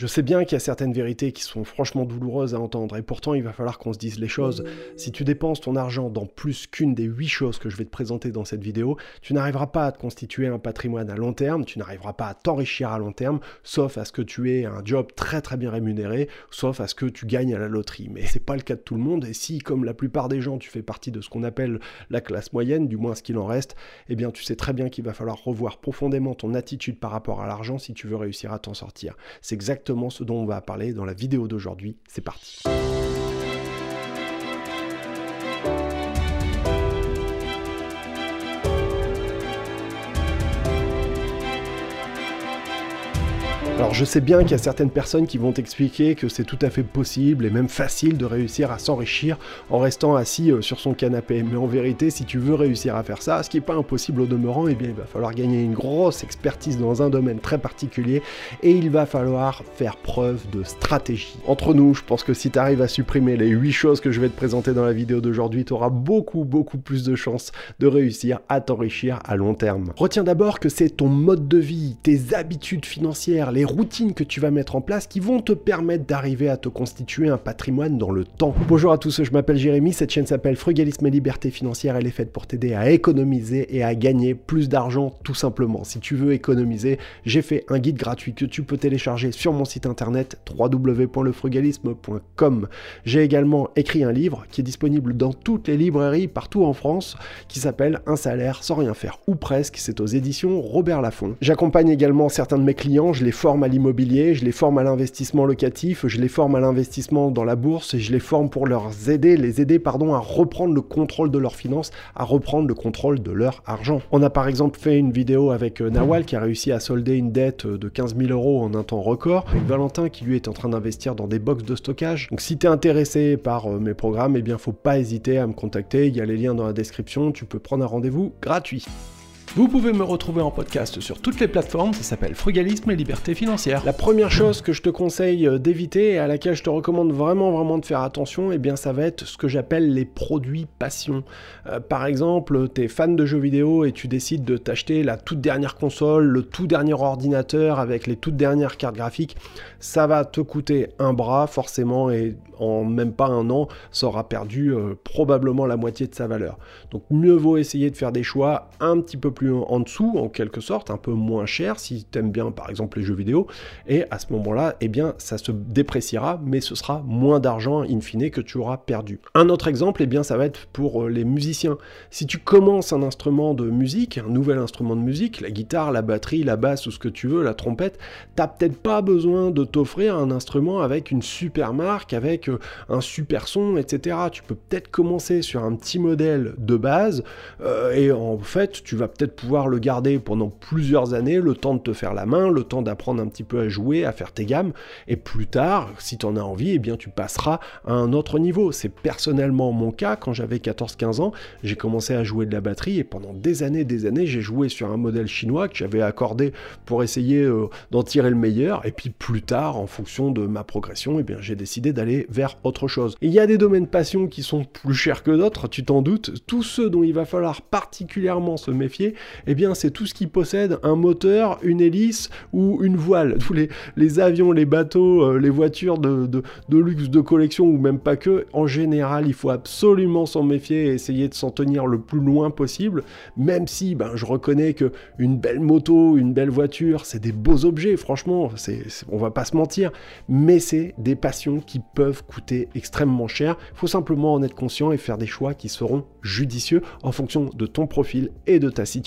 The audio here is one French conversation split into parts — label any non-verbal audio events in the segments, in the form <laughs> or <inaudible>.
Je sais bien qu'il y a certaines vérités qui sont franchement douloureuses à entendre, et pourtant il va falloir qu'on se dise les choses. Si tu dépenses ton argent dans plus qu'une des huit choses que je vais te présenter dans cette vidéo, tu n'arriveras pas à te constituer un patrimoine à long terme, tu n'arriveras pas à t'enrichir à long terme, sauf à ce que tu aies un job très très bien rémunéré, sauf à ce que tu gagnes à la loterie. Mais c'est pas le cas de tout le monde, et si, comme la plupart des gens, tu fais partie de ce qu'on appelle la classe moyenne, du moins ce qu'il en reste, eh bien tu sais très bien qu'il va falloir revoir profondément ton attitude par rapport à l'argent si tu veux réussir à t'en sortir. C'est exactement ce dont on va parler dans la vidéo d'aujourd'hui. C'est parti. Alors je sais bien qu'il y a certaines personnes qui vont t'expliquer que c'est tout à fait possible et même facile de réussir à s'enrichir en restant assis euh, sur son canapé. Mais en vérité, si tu veux réussir à faire ça, ce qui n'est pas impossible au demeurant, eh bien il va falloir gagner une grosse expertise dans un domaine très particulier et il va falloir faire preuve de stratégie. Entre nous, je pense que si tu arrives à supprimer les 8 choses que je vais te présenter dans la vidéo d'aujourd'hui, tu auras beaucoup beaucoup plus de chances de réussir à t'enrichir à long terme. Retiens d'abord que c'est ton mode de vie, tes habitudes financières, les routines que tu vas mettre en place qui vont te permettre d'arriver à te constituer un patrimoine dans le temps. Bonjour à tous, je m'appelle Jérémy, cette chaîne s'appelle Frugalisme et Liberté Financière, elle est faite pour t'aider à économiser et à gagner plus d'argent tout simplement. Si tu veux économiser, j'ai fait un guide gratuit que tu peux télécharger sur mon site internet www.lefrugalisme.com. J'ai également écrit un livre qui est disponible dans toutes les librairies partout en France qui s'appelle Un salaire sans rien faire ou presque, c'est aux éditions Robert Laffont. J'accompagne également certains de mes clients, je les forme à l'immobilier, je les forme à l'investissement locatif, je les forme à l'investissement dans la bourse et je les forme pour leur aider, les aider pardon, à reprendre le contrôle de leurs finances, à reprendre le contrôle de leur argent. On a par exemple fait une vidéo avec euh, Nawal qui a réussi à solder une dette euh, de 15 000 euros en un temps record, avec Valentin qui lui est en train d'investir dans des box de stockage. Donc si tu es intéressé par euh, mes programmes, eh bien faut pas hésiter à me contacter, il y a les liens dans la description, tu peux prendre un rendez-vous gratuit. Vous pouvez me retrouver en podcast sur toutes les plateformes, ça s'appelle Frugalisme et Liberté Financière. La première chose que je te conseille euh, d'éviter et à laquelle je te recommande vraiment vraiment de faire attention, eh bien ça va être ce que j'appelle les produits passion. Euh, par exemple, tu es fan de jeux vidéo et tu décides de t'acheter la toute dernière console, le tout dernier ordinateur avec les toutes dernières cartes graphiques, ça va te coûter un bras forcément et en même pas un an, ça aura perdu euh, probablement la moitié de sa valeur. Donc mieux vaut essayer de faire des choix un petit peu plus en dessous, en quelque sorte, un peu moins cher si tu aimes bien par exemple les jeux vidéo. Et à ce moment-là, eh bien, ça se dépréciera, mais ce sera moins d'argent in fine que tu auras perdu. Un autre exemple, eh bien, ça va être pour euh, les musiciens. Si tu commences un instrument de musique, un nouvel instrument de musique, la guitare, la batterie, la basse ou ce que tu veux, la trompette, t'as peut-être pas besoin de t'offrir un instrument avec une super marque, avec euh, un super son, etc. Tu peux peut-être commencer sur un petit modèle de base euh, et en fait, tu vas peut-être pouvoir le garder pendant plusieurs années, le temps de te faire la main, le temps d'apprendre un petit peu à jouer, à faire tes gammes, et plus tard, si tu en as envie, eh bien tu passeras à un autre niveau. C'est personnellement mon cas, quand j'avais 14-15 ans, j'ai commencé à jouer de la batterie, et pendant des années, des années, j'ai joué sur un modèle chinois que j'avais accordé pour essayer euh, d'en tirer le meilleur, et puis plus tard, en fonction de ma progression, eh bien j'ai décidé d'aller vers autre chose. Il y a des domaines passion qui sont plus chers que d'autres, tu t'en doutes, tous ceux dont il va falloir particulièrement se méfier, eh bien c'est tout ce qui possède un moteur, une hélice ou une voile. <laughs> Tous les, avions, les bateaux, euh, les voitures de, de, luxe, de collection ou même pas que, en général il faut absolument s'en méfier et essayer de s'en tenir le plus loin possible, même si ben, je reconnais que une belle moto, une belle voiture, c'est des beaux objets, franchement, c'est, on va pas se mentir, mais c'est des passions qui peuvent coûter extrêmement cher. Il faut simplement en être conscient et faire des choix qui seront judicieux en fonction de ton profil et de ta situation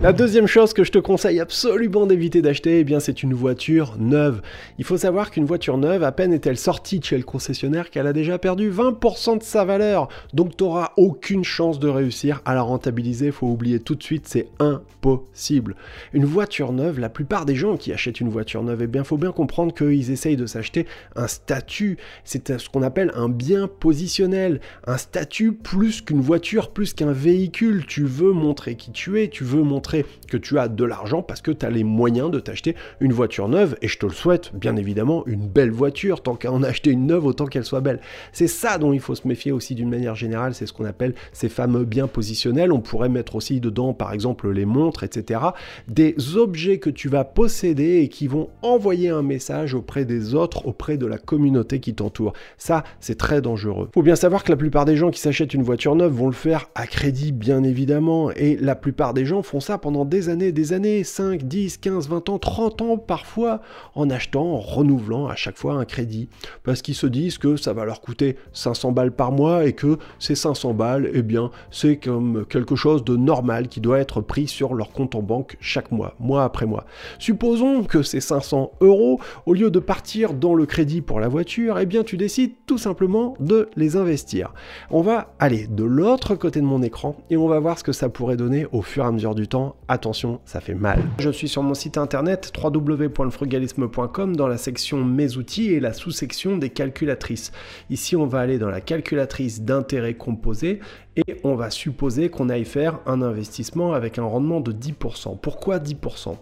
la deuxième chose que je te conseille absolument d'éviter d'acheter, eh bien c'est une voiture neuve. Il faut savoir qu'une voiture neuve, à peine est-elle sortie chez le concessionnaire qu'elle a déjà perdu 20% de sa valeur. Donc tu n'auras aucune chance de réussir à la rentabiliser, faut oublier tout de suite, c'est impossible. Une voiture neuve, la plupart des gens qui achètent une voiture neuve, eh bien faut bien comprendre qu'ils essayent de s'acheter un statut. C'est ce qu'on appelle un bien positionnel. Un statut plus qu'une voiture, plus qu'un véhicule. Tu veux montrer qui tu es, tu veux montrer que tu as de l'argent parce que tu as les moyens de t'acheter une voiture neuve, et je te le souhaite, bien évidemment, une belle voiture, tant qu'à en acheter une neuve, autant qu'elle soit belle. C'est ça dont il faut se méfier aussi d'une manière générale, c'est ce qu'on appelle ces fameux biens positionnels. On pourrait mettre aussi dedans, par exemple, les montres, etc. Des objets que tu vas posséder et qui vont envoyer un message auprès des autres, auprès de la communauté qui t'entoure. Ça, c'est très dangereux. Faut bien savoir que la plupart des gens qui s'achètent une voiture neuve vont le faire à crédit, bien évidemment, et la plupart des gens font ça pendant des années, des années, 5, 10, 15, 20 ans, 30 ans parfois, en achetant, en renouvelant à chaque fois un crédit, parce qu'ils se disent que ça va leur coûter 500 balles par mois et que ces 500 balles, eh bien, c'est comme quelque chose de normal qui doit être pris sur leur compte en banque chaque mois, mois après mois. Supposons que ces 500 euros, au lieu de partir dans le crédit pour la voiture, eh bien, tu décides tout simplement de les investir. On va aller de l'autre côté de mon écran et on va voir ce que ça pourrait donner au fur et à mesure du temps. Attention, ça fait mal. Je suis sur mon site internet www.frugalisme.com dans la section Mes outils et la sous-section des calculatrices. Ici, on va aller dans la calculatrice d'intérêt composé et on va supposer qu'on aille faire un investissement avec un rendement de 10%. Pourquoi 10%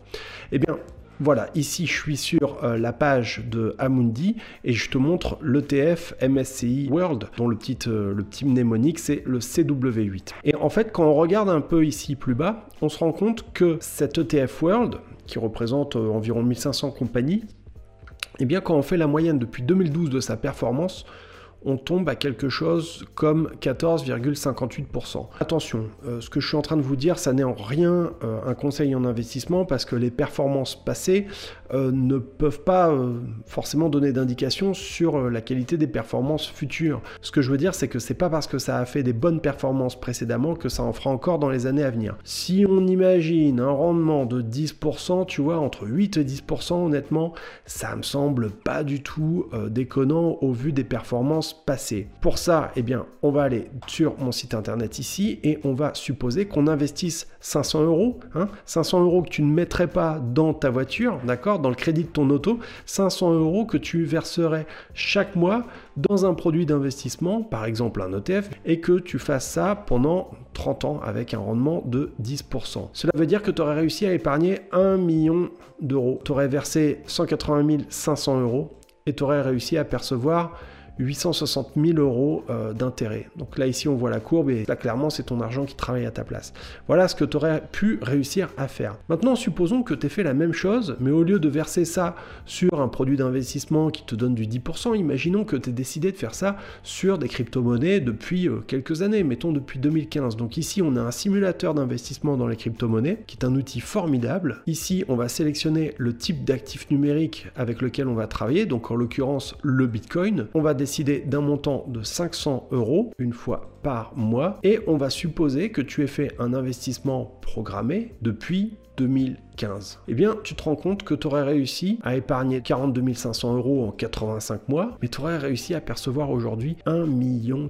Eh bien, voilà, ici je suis sur euh, la page de Amundi et je te montre l'ETF MSCI World, dont le petit, euh, le petit mnémonique c'est le CW8. Et en fait, quand on regarde un peu ici plus bas, on se rend compte que cet ETF World, qui représente euh, environ 1500 compagnies, eh bien quand on fait la moyenne depuis 2012 de sa performance, on tombe à quelque chose comme 14,58%. Attention, euh, ce que je suis en train de vous dire, ça n'est en rien euh, un conseil en investissement parce que les performances passées euh, ne peuvent pas forcément donner d'indication sur la qualité des performances futures. Ce que je veux dire, c'est que c'est pas parce que ça a fait des bonnes performances précédemment que ça en fera encore dans les années à venir. Si on imagine un rendement de 10%, tu vois, entre 8 et 10%, honnêtement, ça me semble pas du tout déconnant au vu des performances passer. Pour ça, eh on va aller sur mon site internet ici et on va supposer qu'on investisse 500 euros. 500 hein. euros que tu ne mettrais pas dans ta voiture, d'accord, dans le crédit de ton auto. 500 euros que tu verserais chaque mois dans un produit d'investissement, par exemple un ETF, et que tu fasses ça pendant 30 ans avec un rendement de 10%. Cela veut dire que tu aurais réussi à épargner 1 million d'euros. Tu aurais versé 180 500 euros et tu aurais réussi à percevoir 860 000 euros euh, d'intérêt. Donc là, ici, on voit la courbe et là, clairement, c'est ton argent qui travaille à ta place. Voilà ce que tu aurais pu réussir à faire. Maintenant, supposons que tu aies fait la même chose, mais au lieu de verser ça sur un produit d'investissement qui te donne du 10%, imaginons que tu aies décidé de faire ça sur des crypto-monnaies depuis euh, quelques années, mettons depuis 2015. Donc ici, on a un simulateur d'investissement dans les crypto-monnaies qui est un outil formidable. Ici, on va sélectionner le type d'actif numérique avec lequel on va travailler, donc en l'occurrence le Bitcoin. On va d'un montant de 500 euros une fois par mois et on va supposer que tu aies fait un investissement programmé depuis 2015. Eh bien, tu te rends compte que tu aurais réussi à épargner 42 500 euros en 85 mois, mais tu aurais réussi à percevoir aujourd'hui 1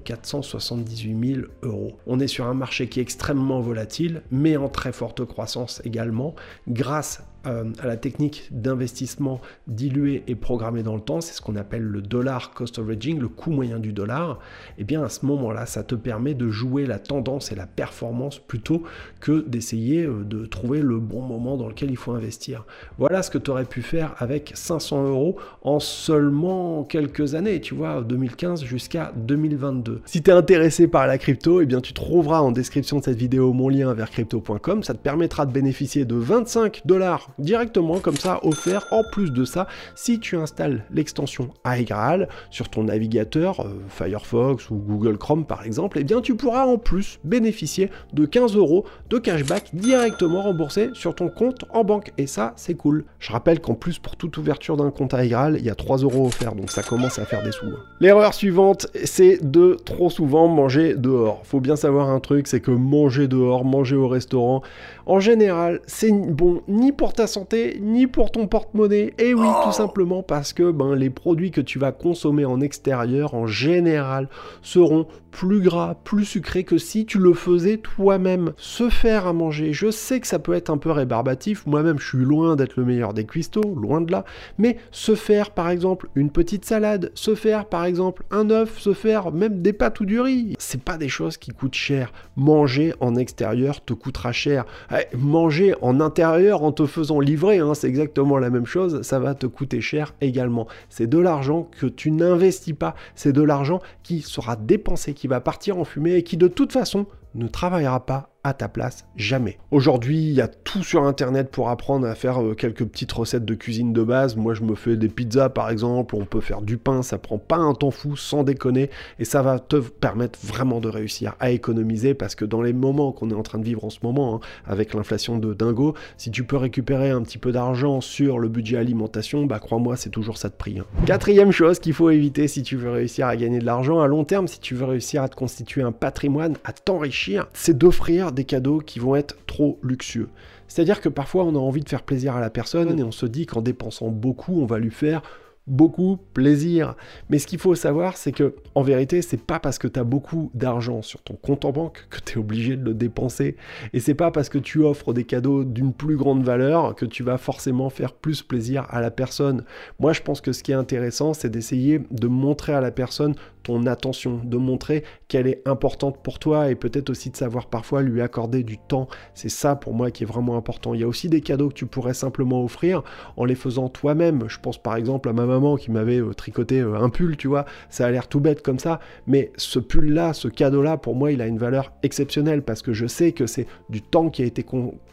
478 000 euros. On est sur un marché qui est extrêmement volatile, mais en très forte croissance également, grâce euh, à la technique d'investissement dilué et programmé dans le temps, c'est ce qu'on appelle le dollar cost averaging, le coût moyen du dollar, eh bien à ce moment-là, ça te permet de jouer la tendance et la performance plutôt que d'essayer euh, de trouver le bon moment dans il faut investir. Voilà ce que tu aurais pu faire avec 500 euros en seulement quelques années, tu vois, 2015 jusqu'à 2022. Si tu es intéressé par la crypto, eh bien tu trouveras en description de cette vidéo mon lien vers crypto.com, ça te permettra de bénéficier de 25 dollars directement comme ça offert en plus de ça si tu installes l'extension iGraal sur ton navigateur euh, Firefox ou Google Chrome par exemple, eh bien tu pourras en plus bénéficier de 15 euros de cashback directement remboursé sur ton compte en banque et ça c'est cool. Je rappelle qu'en plus pour toute ouverture d'un compte iGraal, il y a 3 euros offerts donc ça commence à faire des sous. Hein. L'erreur suivante c'est de trop souvent manger dehors. Faut bien savoir un truc, c'est que manger dehors, manger au restaurant, en général c'est bon ni pour ta santé ni pour ton porte-monnaie. Et oui, tout oh. simplement parce que ben, les produits que tu vas consommer en extérieur, en général, seront plus gras, plus sucrés que si tu le faisais toi-même. Se faire à manger, je sais que ça peut être un peu rébarbatif, Moi-même, je suis loin d'être le meilleur des cuistots, loin de là. Mais se faire, par exemple, une petite salade, se faire, par exemple, un œuf, se faire même des pâtes ou du riz, c'est pas des choses qui coûtent cher. Manger en extérieur te coûtera cher. Eh, manger en intérieur en te faisant livrer, hein, c'est exactement la même chose, ça va te coûter cher également. C'est de l'argent que tu n'investis pas, c'est de l'argent qui sera dépensé, qui va partir en fumée et qui de toute façon ne travaillera pas à ta place, jamais. Aujourd'hui, il y a tout sur internet pour apprendre à faire euh, quelques petites recettes de cuisine de base. Moi, je me fais des pizzas par exemple, on peut faire du pain, ça prend pas un temps fou, sans déconner, et ça va te permettre vraiment de réussir à économiser parce que dans les moments qu'on est en train de vivre en ce moment, hein, avec l'inflation de dingo, si tu peux récupérer un petit peu d'argent sur le budget alimentation, bah crois-moi, c'est toujours ça de prix. Hein. Quatrième chose qu'il faut éviter si tu veux réussir à gagner de l'argent à long terme, si tu veux réussir à te constituer un patrimoine, à t'enrichir, c'est d'offrir des cadeaux qui vont être trop luxueux. C'est-à-dire que parfois on a envie de faire plaisir à la personne et on se dit qu'en dépensant beaucoup, on va lui faire beaucoup plaisir. Mais ce qu'il faut savoir, c'est que en vérité, c'est pas parce que tu as beaucoup d'argent sur ton compte en banque que tu es obligé de le dépenser. Et c'est pas parce que tu offres des cadeaux d'une plus grande valeur que tu vas forcément faire plus plaisir à la personne. Moi, je pense que ce qui est intéressant, c'est d'essayer de montrer à la personne ton attention, de montrer qu'elle est importante pour toi et peut-être aussi de savoir parfois lui accorder du temps. C'est ça pour moi qui est vraiment important. Il y a aussi des cadeaux que tu pourrais simplement offrir en les faisant toi-même. Je pense par exemple à ma maman qui m'avait euh, tricoté euh, un pull, tu vois. Ça a l'air tout bête comme ça, mais ce pull-là, ce cadeau-là, pour moi, il a une valeur exceptionnelle parce que je sais que c'est du temps qui a été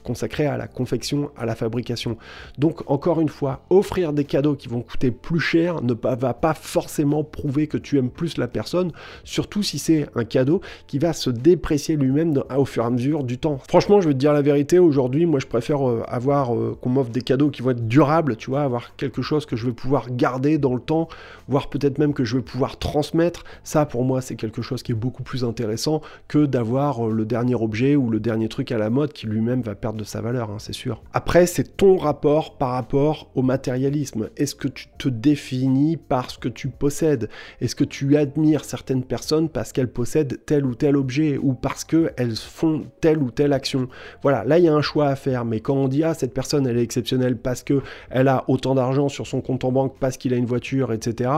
consacré à la confection, à la fabrication. Donc, encore une fois, offrir des cadeaux qui vont coûter plus cher ne va pas forcément prouver que tu aimes plus la personne, surtout si c'est un cadeau qui va se déprécier lui-même au fur et à mesure du temps. Franchement, je vais te dire la vérité, aujourd'hui, moi, je préfère euh, avoir qu'on m'offre des cadeaux qui vont être durables, tu vois, avoir quelque chose que je vais pouvoir garder dans le temps, voire peut-être même que je vais pouvoir transmettre. Ça, pour moi, c'est quelque chose qui est beaucoup plus intéressant que d'avoir euh, le dernier objet ou le dernier truc à la mode qui lui-même va perdre de sa valeur, hein, c'est sûr. Après, c'est ton rapport par rapport au matérialisme. Est-ce que tu te définis par ce que tu possèdes? Est-ce que tu admires certaines personnes parce qu'elles possèdent tel ou tel objet ou parce qu'elles font telle ou telle action Voilà, là, il y a un choix à faire. Mais quand on dit, ah, cette personne, elle est exceptionnelle parce qu'elle a autant d'argent sur son compte en banque, parce qu'il a une voiture, etc.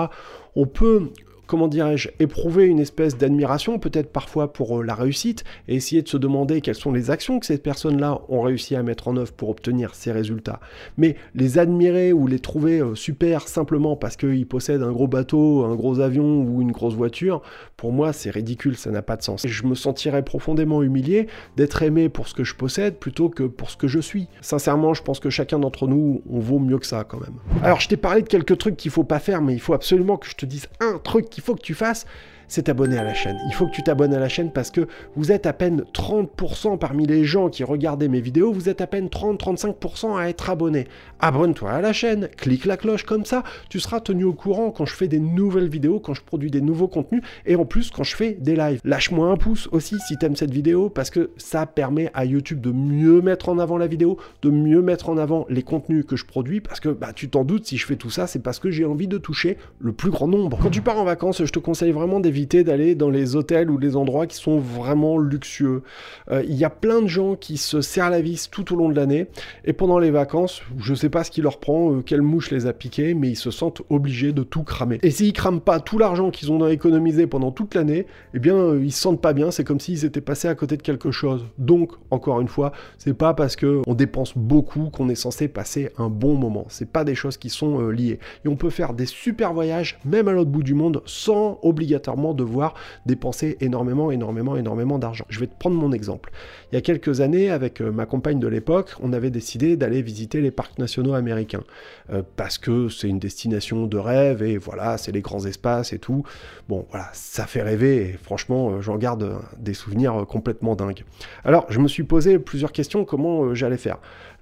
On peut comment dirais-je, éprouver une espèce d'admiration, peut-être parfois pour euh, la réussite, et essayer de se demander quelles sont les actions que ces personnes-là ont réussi à mettre en œuvre pour obtenir ces résultats. Mais les admirer ou les trouver euh, super simplement parce qu'ils possèdent un gros bateau, un gros avion ou une grosse voiture, pour moi c'est ridicule, ça n'a pas de sens. je me sentirais profondément humilié d'être aimé pour ce que je possède plutôt que pour ce que je suis. Sincèrement, je pense que chacun d'entre nous, on vaut mieux que ça quand même. Alors je t'ai parlé de quelques trucs qu'il faut pas faire, mais il faut absolument que je te dise un truc qu'il faut que tu fasses, c'est t'abonner à la chaîne. Il faut que tu t'abonnes à la chaîne parce que vous êtes à peine 30% parmi les gens qui regardaient mes vidéos, vous êtes à peine 30-35% à être abonné. Abonne-toi à la chaîne, clique la cloche comme ça, tu seras tenu au courant quand je fais des nouvelles vidéos, quand je produis des nouveaux contenus et en plus quand je fais des lives. Lâche-moi un pouce aussi si t'aimes cette vidéo parce que ça permet à YouTube de mieux mettre en avant la vidéo, de mieux mettre en avant les contenus que je produis parce que bah, tu t'en doutes, si je fais tout ça, c'est parce que j'ai envie de toucher le plus grand nombre. Quand tu pars en vacances, je te conseille vraiment d'éviter d'aller dans les hôtels ou les endroits qui sont vraiment luxueux. Euh, il y a plein de gens qui se serrent la vis tout au long de l'année et pendant les vacances, je sais pas ce qui leur prend, euh, quelle mouche les a piqués, mais ils se sentent obligés de tout cramer. Et s'ils crament pas tout l'argent qu'ils ont économisé pendant toute l'année, eh bien euh, ils se sentent pas bien, c'est comme s'ils étaient passés à côté de quelque chose. Donc, encore une fois, c'est pas parce que on dépense beaucoup qu'on est censé passer un bon moment. C'est pas des choses qui sont liées. Et on peut faire des super voyages, même à l'autre bout du monde, sans obligatoirement devoir dépenser énormément, énormément, énormément d'argent. Je vais te prendre mon exemple. Il y a quelques années, avec euh, ma compagne de l'époque, on avait décidé d'aller visiter les parcs nationaux américains. Euh, parce que c'est une destination de rêve et voilà, c'est les grands espaces et tout. Bon, voilà, ça fait rêver et franchement, euh, j'en garde des souvenirs complètement dingues. Alors, je me suis posé plusieurs questions comment j'allais faire?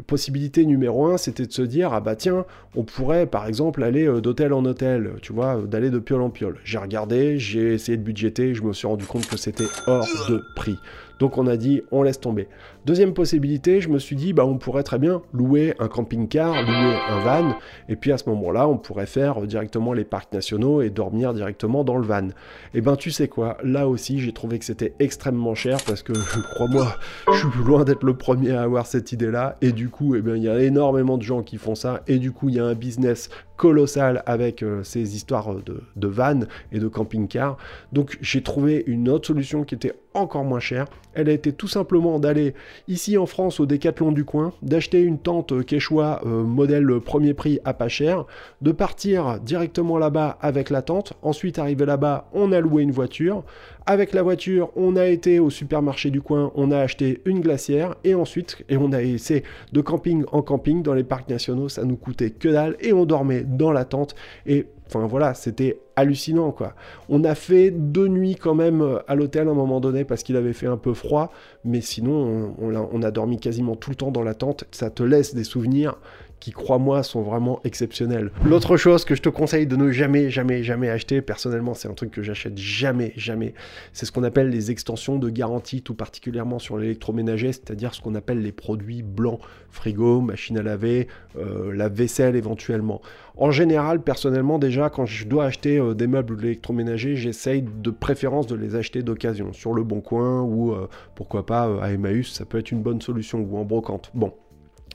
Possibilité numéro un, c'était de se dire, ah bah tiens, on pourrait par exemple aller d'hôtel en hôtel, tu vois, d'aller de piole en piole. J'ai regardé, j'ai essayé de budgéter, je me suis rendu compte que c'était hors de prix. Donc on a dit, on laisse tomber. Deuxième possibilité, je me suis dit, bah, on pourrait très bien louer un camping-car, louer un van, et puis à ce moment-là, on pourrait faire directement les parcs nationaux et dormir directement dans le van. Et eh ben tu sais quoi, là aussi j'ai trouvé que c'était extrêmement cher parce que, <laughs> crois-moi, je suis loin d'être le premier à avoir cette idée-là, et du coup, eh bien, il y a énormément de gens qui font ça, et du coup, il y a un business colossal avec euh, ces histoires de, de van et de camping-car. Donc j'ai trouvé une autre solution qui était encore moins chère. Elle a été tout simplement d'aller ici en France au Décathlon du coin, d'acheter une tente Quechua euh, modèle premier prix à pas cher, de partir directement là-bas avec la tente, ensuite arriver là-bas, on a loué une voiture, avec la voiture, on a été au supermarché du coin, on a acheté une glacière. Et ensuite, et on a essayé de camping en camping dans les parcs nationaux, ça nous coûtait que dalle et on dormait dans la tente. Et Enfin voilà, c'était hallucinant quoi. On a fait deux nuits quand même euh, à l'hôtel à un moment donné parce qu'il avait fait un peu froid, mais sinon on, on, a, dormi quasiment tout le temps dans la tente. Ça te laisse des souvenirs qui, crois-moi, sont vraiment exceptionnels. L'autre chose que je te conseille de ne jamais, jamais, jamais acheter, personnellement, c'est un truc que j'achète jamais, jamais, c'est ce qu'on appelle les extensions de garantie, tout particulièrement sur l'électroménager, c'est-à-dire ce qu'on appelle les produits blancs, frigo, machine à laver, euh, la vaisselle éventuellement. En général, personnellement, déjà, quand je dois acheter euh, des meubles électroménagers, j'essaye de préférence de les acheter d'occasion, sur le bon coin ou euh, pourquoi pas à Emmaüs, ça peut être une bonne solution, ou en brocante. Bon,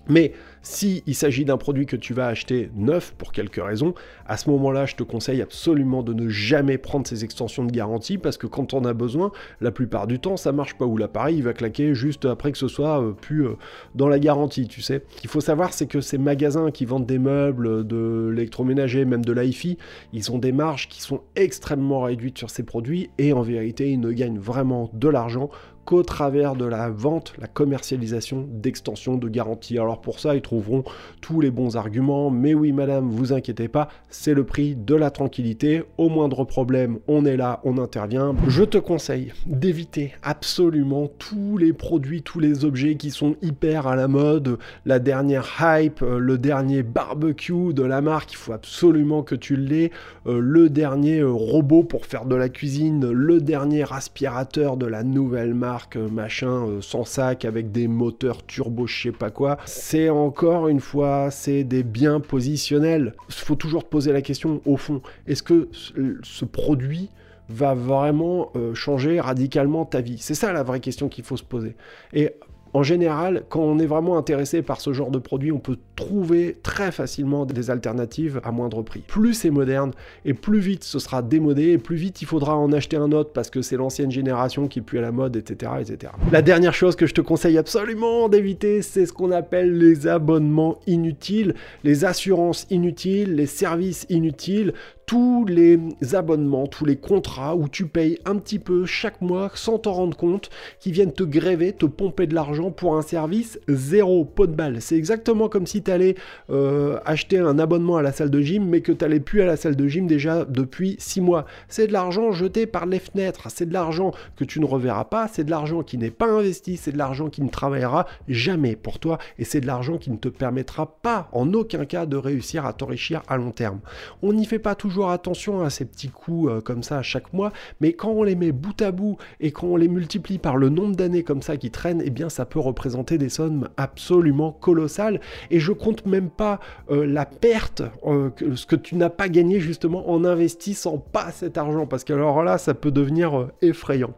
mais si il s'agit d'un produit que tu vas acheter neuf pour quelque raison, à ce moment-là, je te conseille absolument de ne jamais prendre ces extensions de garantie parce que quand on a besoin, la plupart du temps, ça marche pas ou l'appareil va claquer juste après que ce soit euh, plus euh, dans la garantie, tu sais. Ce qu'il faut savoir, c'est que ces magasins qui vendent des meubles, de l'électroménager, même de l'IFI, ils ont des marges qui sont extrêmement réduites sur ces produits et en vérité, ils ne gagnent vraiment de l'argent qu'au travers de la vente, la commercialisation d'extensions de garantie. Alors pour ça, ils trouveront tous les bons arguments, mais oui madame, vous inquiétez pas, c'est le prix de la tranquillité. Au moindre problème, on est là, on intervient. Je te conseille d'éviter absolument tous les produits, tous les objets qui sont hyper à la mode, la dernière hype, euh, le dernier barbecue de la marque, il faut absolument que tu l'aies, euh, le dernier euh, robot pour faire de la cuisine, le dernier aspirateur de la nouvelle marque euh, machin euh, sans sac avec des moteurs turbo je sais pas quoi. C'est encore une fois, c'est des biens positionnels. Faut toujours poser la question au fond, est-ce que ce produit va vraiment euh, changer radicalement ta vie? C'est ça la vraie question qu'il faut se poser. Et en général, quand on est vraiment intéressé par ce genre de produit, on peut trouver très facilement des alternatives à moindre prix. Plus c'est moderne et plus vite ce sera démodé et plus vite il faudra en acheter un autre parce que c'est l'ancienne génération qui plus à la mode, etc., etc. La dernière chose que je te conseille absolument d'éviter, c'est ce qu'on appelle les abonnements inutiles, les assurances inutiles, les services inutiles tous les abonnements, tous les contrats où tu payes un petit peu chaque mois sans t'en rendre compte, qui viennent te gréver, te pomper de l'argent pour un service zéro, pot de balle. C'est exactement comme si tu allais euh, acheter un abonnement à la salle de gym, mais que tu n'allais plus à la salle de gym déjà depuis six mois. C'est de l'argent jeté par les fenêtres, c'est de l'argent que tu ne reverras pas, c'est de l'argent qui n'est pas investi, c'est de l'argent qui ne travaillera jamais pour toi, et c'est de l'argent qui ne te permettra pas en aucun cas de réussir à t'enrichir à long terme. On n'y fait pas toujours attention à ces petits coups euh, comme ça chaque mois, mais quand on les met bout à bout et quand on les multiplie par le nombre d'années comme ça qui traînent, eh bien ça peut représenter des sommes absolument colossales. Et je compte même pas euh, la perte, euh, que, ce que tu n'as pas gagné justement en investissant pas cet argent, parce que alors là, ça peut devenir effrayant.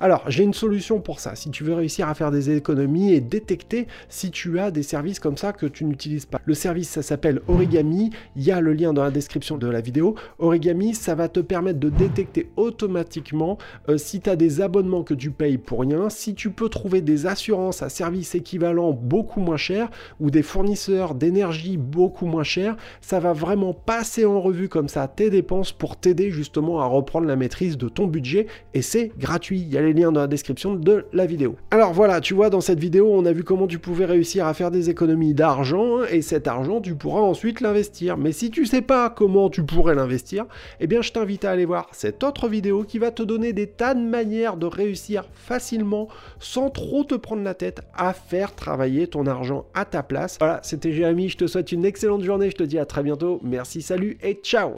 Alors j'ai une solution pour ça. Si tu veux réussir à faire des économies et détecter si tu as des services comme ça que tu n'utilises pas. Le service, ça s'appelle Origami. Il y a le lien dans la description de la vidéo. Origami, ça va te permettre de détecter automatiquement euh, si tu as des abonnements que tu payes pour rien, si tu peux trouver des assurances à service équivalent beaucoup moins cher ou des fournisseurs d'énergie beaucoup moins chers, ça va vraiment passer en revue comme ça tes dépenses pour t'aider justement à reprendre la maîtrise de ton budget et c'est gratuit. Il y a les liens dans la description de la vidéo. Alors voilà, tu vois, dans cette vidéo, on a vu comment tu pouvais réussir à faire des économies d'argent et cet argent, tu pourras ensuite l'investir. Mais si tu sais pas comment tu pourrais l'investir, investir, eh bien je t'invite à aller voir cette autre vidéo qui va te donner des tas de manières de réussir facilement, sans trop te prendre la tête, à faire travailler ton argent à ta place. Voilà, c'était Jérémy, je te souhaite une excellente journée, je te dis à très bientôt, merci, salut et ciao